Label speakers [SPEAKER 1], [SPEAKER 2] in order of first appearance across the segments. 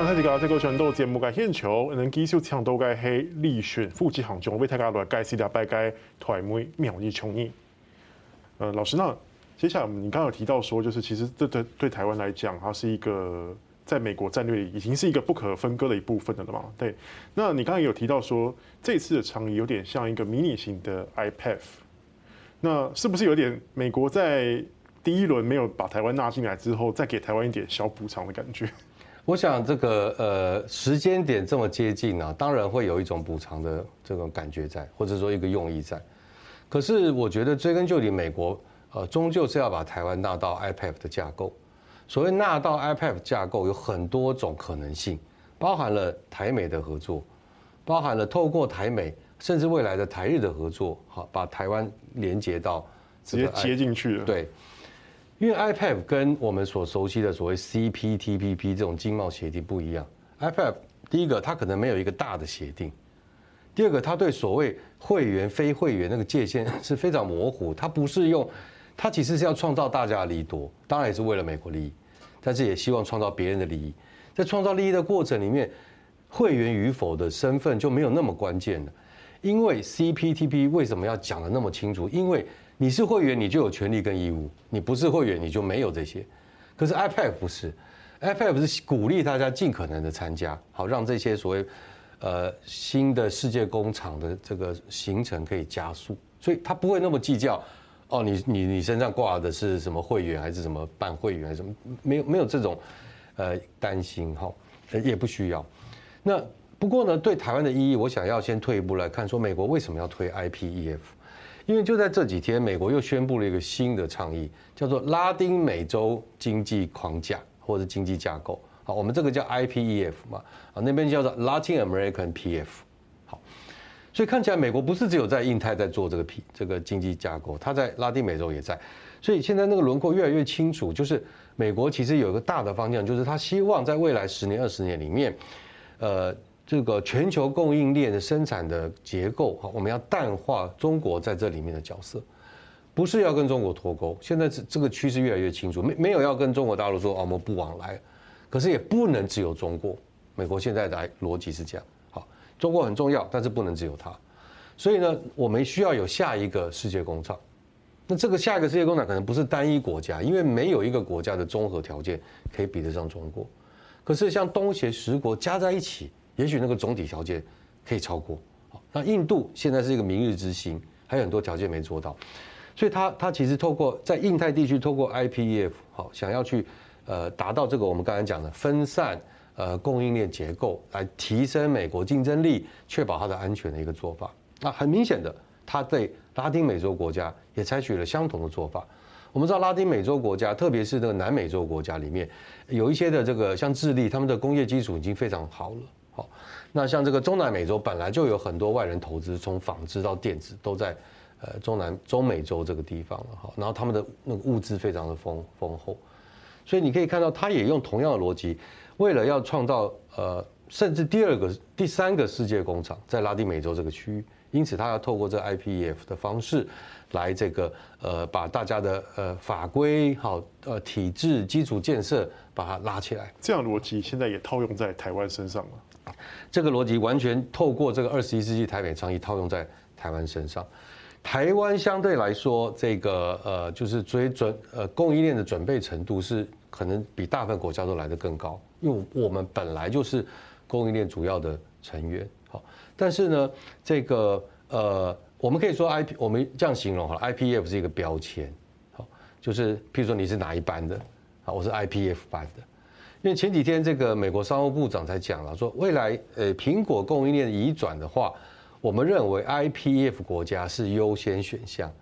[SPEAKER 1] 刚才这个这个全都节目嘅现场，能继续抢到嘅系立选副执行长，为大家来解释下拜嘅台媒苗栗琼义。呃，老师，那接下来你刚刚有提到说，就是其实这对对台湾来讲，它是一个在美国战略已经是一个不可分割的一部分的了嘛？对。那你刚刚有提到说，这次的倡议有点像一个迷你型的 IPEF，那是不是有点美国在第一轮没有把台湾纳进来之后，再给台湾一点小补偿的感觉？
[SPEAKER 2] 我想这个呃时间点这么接近啊，当然会有一种补偿的这种感觉在，或者说一个用意在。可是我觉得追根究底，美国呃终究是要把台湾纳到 IPEF 的架构。所谓纳到 IPEF 架构有很多种可能性，包含了台美的合作，包含了透过台美甚至未来的台日的合作，好把台湾连接到
[SPEAKER 1] 直接接进去了。
[SPEAKER 2] 对。因为 IPEF 跟我们所熟悉的所谓 CPTPP 这种经贸协定不一样，IPEF 第一个它可能没有一个大的协定，第二个它对所谓会员非会员那个界限 是非常模糊，它不是用，它其实是要创造大家利多，当然也是为了美国利益，但是也希望创造别人的利益，在创造利益的过程里面，会员与否的身份就没有那么关键了，因为 CPTPP 为什么要讲得那么清楚？因为你是会员，你就有权利跟义务；你不是会员，你就没有这些。可是 IPEF 不是，IPF 是鼓励大家尽可能的参加，好让这些所谓呃新的世界工厂的这个形成可以加速。所以他不会那么计较哦，你你你身上挂的是什么会员，还是什么办会员，还是什么？没有没有这种呃担心哈，也不需要。那不过呢，对台湾的意义，我想要先退一步来看，说美国为什么要推 IPEF？因为就在这几天，美国又宣布了一个新的倡议，叫做拉丁美洲经济框架或者经济架构。好，我们这个叫 IPEF 嘛，啊那边叫做 Latin American PF。好，所以看起来美国不是只有在印太在做这个 P 这个经济架构，它在拉丁美洲也在。所以现在那个轮廓越来越清楚，就是美国其实有一个大的方向，就是它希望在未来十年、二十年里面，呃。这个全球供应链的生产的结构，哈，我们要淡化中国在这里面的角色，不是要跟中国脱钩。现在这这个趋势越来越清楚，没没有要跟中国大陆说哦，我们不往来，可是也不能只有中国。美国现在的逻辑是这样，好，中国很重要，但是不能只有它。所以呢，我们需要有下一个世界工厂。那这个下一个世界工厂可能不是单一国家，因为没有一个国家的综合条件可以比得上中国。可是像东协十国加在一起。也许那个总体条件可以超过，好，那印度现在是一个明日之星，还有很多条件没做到，所以他他其实透过在印太地区透过 IPEF 好，想要去呃达到这个我们刚才讲的分散呃供应链结构，来提升美国竞争力，确保它的安全的一个做法。那很明显的，他对拉丁美洲国家也采取了相同的做法。我们知道拉丁美洲国家，特别是那个南美洲国家里面，有一些的这个像智利，他们的工业基础已经非常好了。好，那像这个中南美洲本来就有很多外人投资，从纺织到电子都在呃中南中美洲这个地方了哈。然后他们的那个物资非常的丰丰厚，所以你可以看到，他也用同样的逻辑，为了要创造呃甚至第二个、第三个世界工厂在拉丁美洲这个区域，因此他要透过这 IPEF 的方式来这个呃把大家的呃法规好呃体制基础建设把它拉起来。
[SPEAKER 1] 这样逻辑现在也套用在台湾身上了。
[SPEAKER 2] 这个逻辑完全透过这个二十一世纪台北倡议套用在台湾身上。台湾相对来说，这个呃，就是追准呃供应链的准备程度是可能比大部分国家都来得更高，因为我们本来就是供应链主要的成员。好，但是呢，这个呃，我们可以说 I P，我们这样形容哈，I P F 是一个标签。好，就是譬如说你是哪一班的，好，我是 I P F 班的。因为前几天这个美国商务部长才讲了，说未来呃苹果供应链移转的话，我们认为 IPF 国家是优先选项。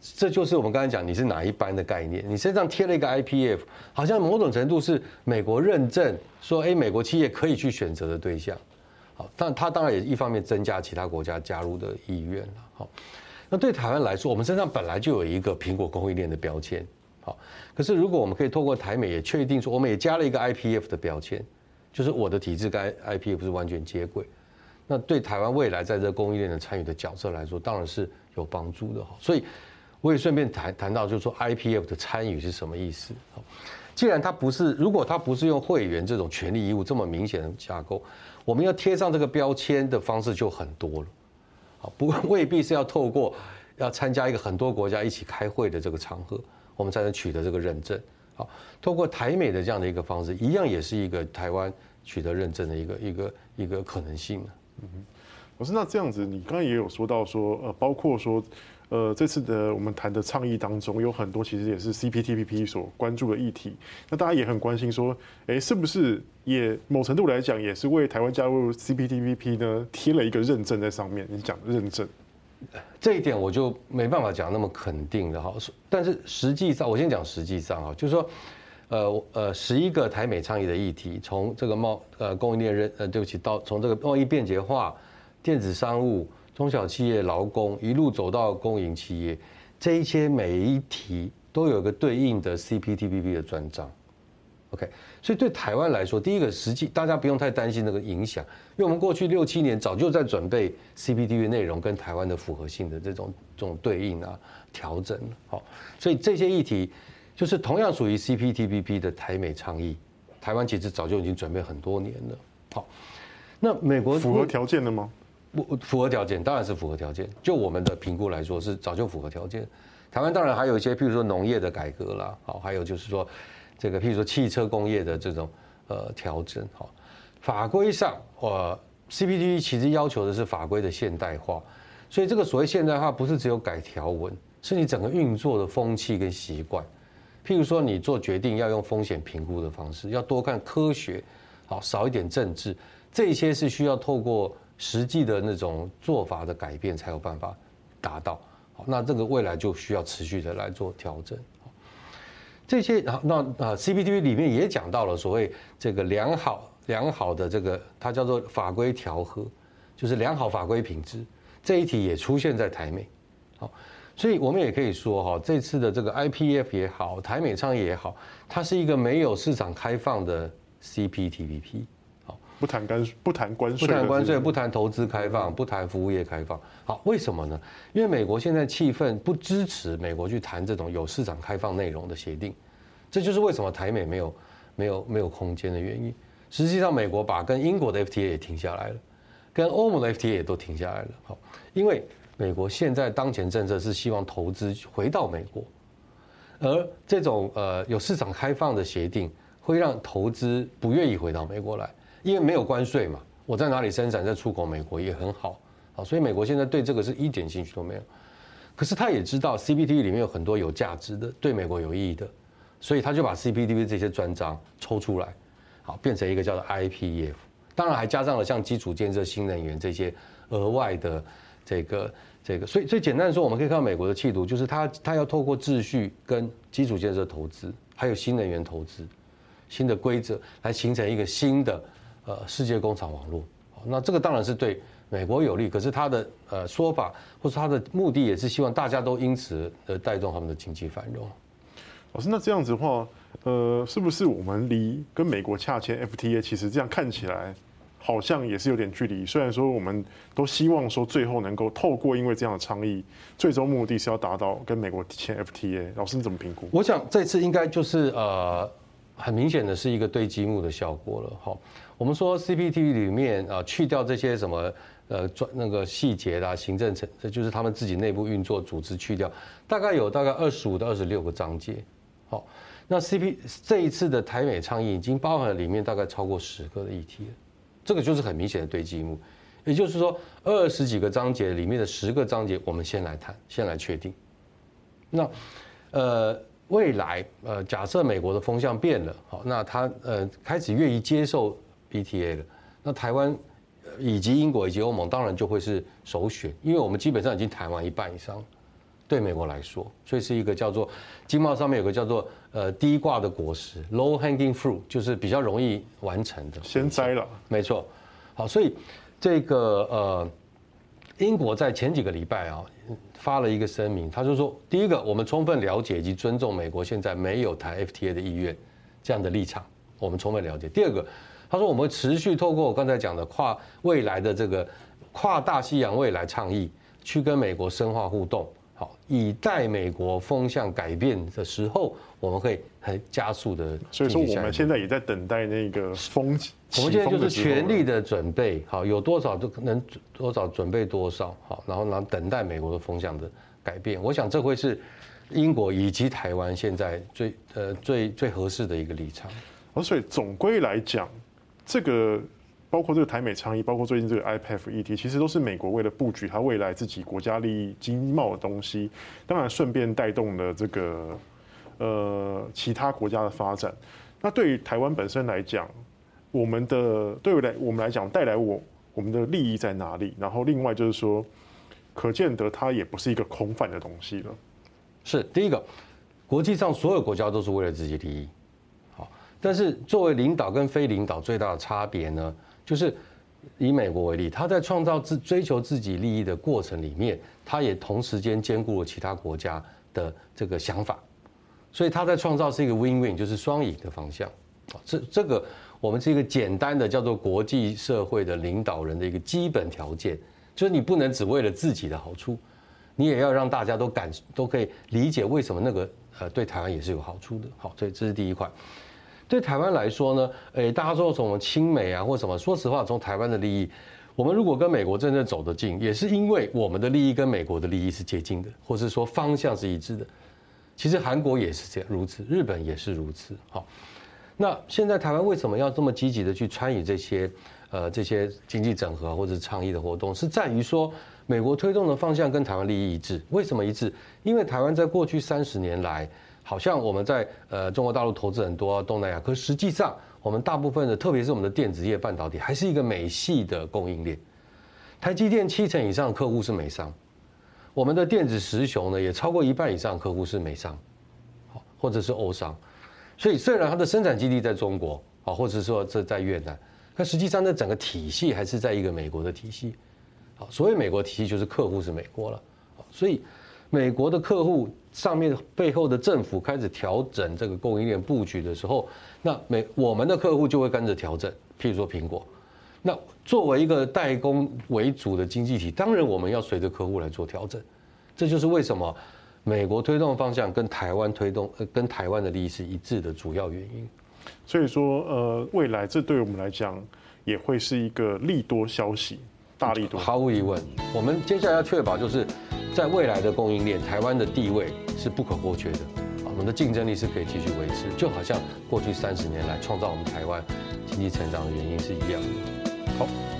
[SPEAKER 2] 这就是我们刚才讲你是哪一班的概念，你身上贴了一个 IPF，好像某种程度是美国认证说，哎，美国企业可以去选择的对象。好，但它当然也一方面增加其他国家加入的意愿了。好，那对台湾来说，我们身上本来就有一个苹果供应链的标签。好，可是如果我们可以透过台美也确定说，我们也加了一个 IPF 的标签，就是我的体制跟 IPF 是完全接轨，那对台湾未来在这个供应链的参与的角色来说，当然是有帮助的哈。所以我也顺便谈谈到，就是说 IPF 的参与是什么意思？既然它不是，如果它不是用会员这种权利义务这么明显的架构，我们要贴上这个标签的方式就很多了。好，不未必是要透过要参加一个很多国家一起开会的这个场合，我们才能取得这个认证。好，透过台美的这样的一个方式，一样也是一个台湾取得认证的一个一个一个可能性。
[SPEAKER 1] 嗯哼，老师，那这样子，你刚刚也有说到说，呃，包括说。呃，这次的我们谈的倡议当中，有很多其实也是 CPTPP 所关注的议题。那大家也很关心说，哎，是不是也某程度来讲，也是为台湾加入 CPTPP 呢贴了一个认证在上面？你讲认证，
[SPEAKER 2] 这一点我就没办法讲那么肯定的哈。但是实际上，我先讲实际上啊，就是说，呃呃，十一个台美倡议的议题，从这个贸呃供应链认呃对不起，到从这个贸易便捷化、电子商务。中小企业、劳工一路走到公营企业，这一些每一题都有个对应的 CPTPP 的专章，OK，所以对台湾来说，第一个实际大家不用太担心那个影响，因为我们过去六七年早就在准备 CPTPP 内容跟台湾的符合性的这种这种对应啊调整，好，所以这些议题就是同样属于 CPTPP 的台美倡议，台湾其实早就已经准备很多年了，好，那美国
[SPEAKER 1] 符合条件了吗？
[SPEAKER 2] 不符合条件，当然是符合条件。就我们的评估来说，是早就符合条件。台湾当然还有一些，譬如说农业的改革啦，好，还有就是说这个譬如说汽车工业的这种呃调整，好，法规上，呃，CPTP 其实要求的是法规的现代化，所以这个所谓现代化不是只有改条文，是你整个运作的风气跟习惯。譬如说你做决定要用风险评估的方式，要多看科学，好，少一点政治，这些是需要透过。实际的那种做法的改变才有办法达到，那这个未来就需要持续的来做调整。这些，然后那啊，CPTPP 里面也讲到了所谓这个良好良好的这个，它叫做法规调和，就是良好法规品质这一题也出现在台美，好，所以我们也可以说哈，这次的这个 IPF 也好，台美倡议也好，它是一个没有市场开放的 CPTPP。
[SPEAKER 1] 不谈干不谈关税，
[SPEAKER 2] 不谈关税，不谈投资开放，不谈服务业开放。好，为什么呢？因为美国现在气氛不支持美国去谈这种有市场开放内容的协定，这就是为什么台美没有没有没有空间的原因。实际上，美国把跟英国的 FTA 也停下来了，跟欧盟的 FTA 也都停下来了。好，因为美国现在当前政策是希望投资回到美国，而这种呃有市场开放的协定会让投资不愿意回到美国来。因为没有关税嘛，我在哪里生产，在出口美国也很好，啊，所以美国现在对这个是一点兴趣都没有。可是他也知道 CPT 里面有很多有价值的、对美国有意义的，所以他就把 CPTP 这些专章抽出来，好，变成一个叫做 IPEF，当然还加上了像基础建设、新能源这些额外的这个这个。所以最简单的说，我们可以看到美国的企图，就是他他要透过秩序跟基础建设投资，还有新能源投资，新的规则来形成一个新的。呃，世界工厂网络，那这个当然是对美国有利，可是他的呃说法或者他的目的也是希望大家都因此而带动他们的经济繁荣。
[SPEAKER 1] 老师，那这样子的话，呃，是不是我们离跟美国洽签 FTA，其实这样看起来好像也是有点距离？虽然说我们都希望说最后能够透过因为这样的倡议，最终目的是要达到跟美国签 FTA。老师你怎么评估？
[SPEAKER 2] 我想这次应该就是呃。很明显的是一个堆积木的效果了，哈。我们说 CPTPP 里面啊，去掉这些什么呃专那个细节啦、行政层，这就是他们自己内部运作组织去掉，大概有大概二十五到二十六个章节，好。那 CP 这一次的台美倡议已经包含了里面大概超过十个的议题了，这个就是很明显的堆积木，也就是说二十几个章节里面的十个章节，我们先来谈，先来确定。那呃。未来，呃，假设美国的风向变了，好，那他呃开始愿意接受 FTA 的，那台湾以及英国以及欧盟当然就会是首选，因为我们基本上已经谈完一半以上，对美国来说，所以是一个叫做经贸上面有个叫做呃低挂的果实 （low hanging fruit），就是比较容易完成的，
[SPEAKER 1] 先摘了，
[SPEAKER 2] 没错，好，所以这个呃。英国在前几个礼拜啊，发了一个声明，他就说：第一个，我们充分了解以及尊重美国现在没有谈 FTA 的意愿，这样的立场，我们充分了解。第二个，他说我们持续透过我刚才讲的跨未来的这个跨大西洋未来倡议，去跟美国深化互动，好，以待美国风向改变的时候，我们可以很加速的。
[SPEAKER 1] 所以说，我们现在也在等待那个风。
[SPEAKER 2] 我们现在就是全力的准备，好，有多少就能多少准备多少，好，然后呢，等待美国的风向的改变。我想这会是英国以及台湾现在最呃最最合适的一个立场。
[SPEAKER 1] 而，所以总归来讲，这个。包括这个台美倡议，包括最近这个 IPEF 议题，其实都是美国为了布局它未来自己国家利益、经贸的东西，当然顺便带动了这个呃其他国家的发展。那对于台湾本身来讲，我们的对于来我们来讲带来我我们的利益在哪里？然后另外就是说，可见得它也不是一个空泛的东西了。
[SPEAKER 2] 是第一个，国际上所有国家都是为了自己利益。但是作为领导跟非领导最大的差别呢？就是以美国为例，他在创造自追求自己利益的过程里面，他也同时间兼顾了其他国家的这个想法，所以他在创造是一个 win-win，就是双赢的方向。这这个我们是一个简单的叫做国际社会的领导人的一个基本条件，就是你不能只为了自己的好处，你也要让大家都感都可以理解为什么那个呃对台湾也是有好处的。好，所以这是第一块。对台湾来说呢，诶，大家说从我们亲美啊或什么，说实话，从台湾的利益，我们如果跟美国真正走得近，也是因为我们的利益跟美国的利益是接近的，或是说方向是一致的。其实韩国也是这样如此，日本也是如此。好，那现在台湾为什么要这么积极的去参与这些呃这些经济整合或者倡议的活动？是在于说美国推动的方向跟台湾利益一致。为什么一致？因为台湾在过去三十年来。好像我们在呃中国大陆投资很多，东南亚，可实际上我们大部分的，特别是我们的电子业、半导体，还是一个美系的供应链。台积电七成以上的客户是美商，我们的电子十雄呢，也超过一半以上客户是美商，好，或者是欧商。所以虽然它的生产基地在中国，啊，或者说这在越南，但实际上这，整个体系还是在一个美国的体系。好，所谓美国体系就是客户是美国了，所以。美国的客户上面背后的政府开始调整这个供应链布局的时候，那美我们的客户就会跟着调整。譬如说苹果，那作为一个代工为主的经济体，当然我们要随着客户来做调整。这就是为什么美国推动方向跟台湾推动呃跟台湾的利益是一致的主要原因。
[SPEAKER 1] 所以说呃未来这对我们来讲也会是一个利多消息。大力度，
[SPEAKER 2] 毫无疑问，我们接下来要确保，就是在未来的供应链，台湾的地位是不可或缺的，我们的竞争力是可以继续维持，就好像过去三十年来创造我们台湾经济成长的原因是一样的。好。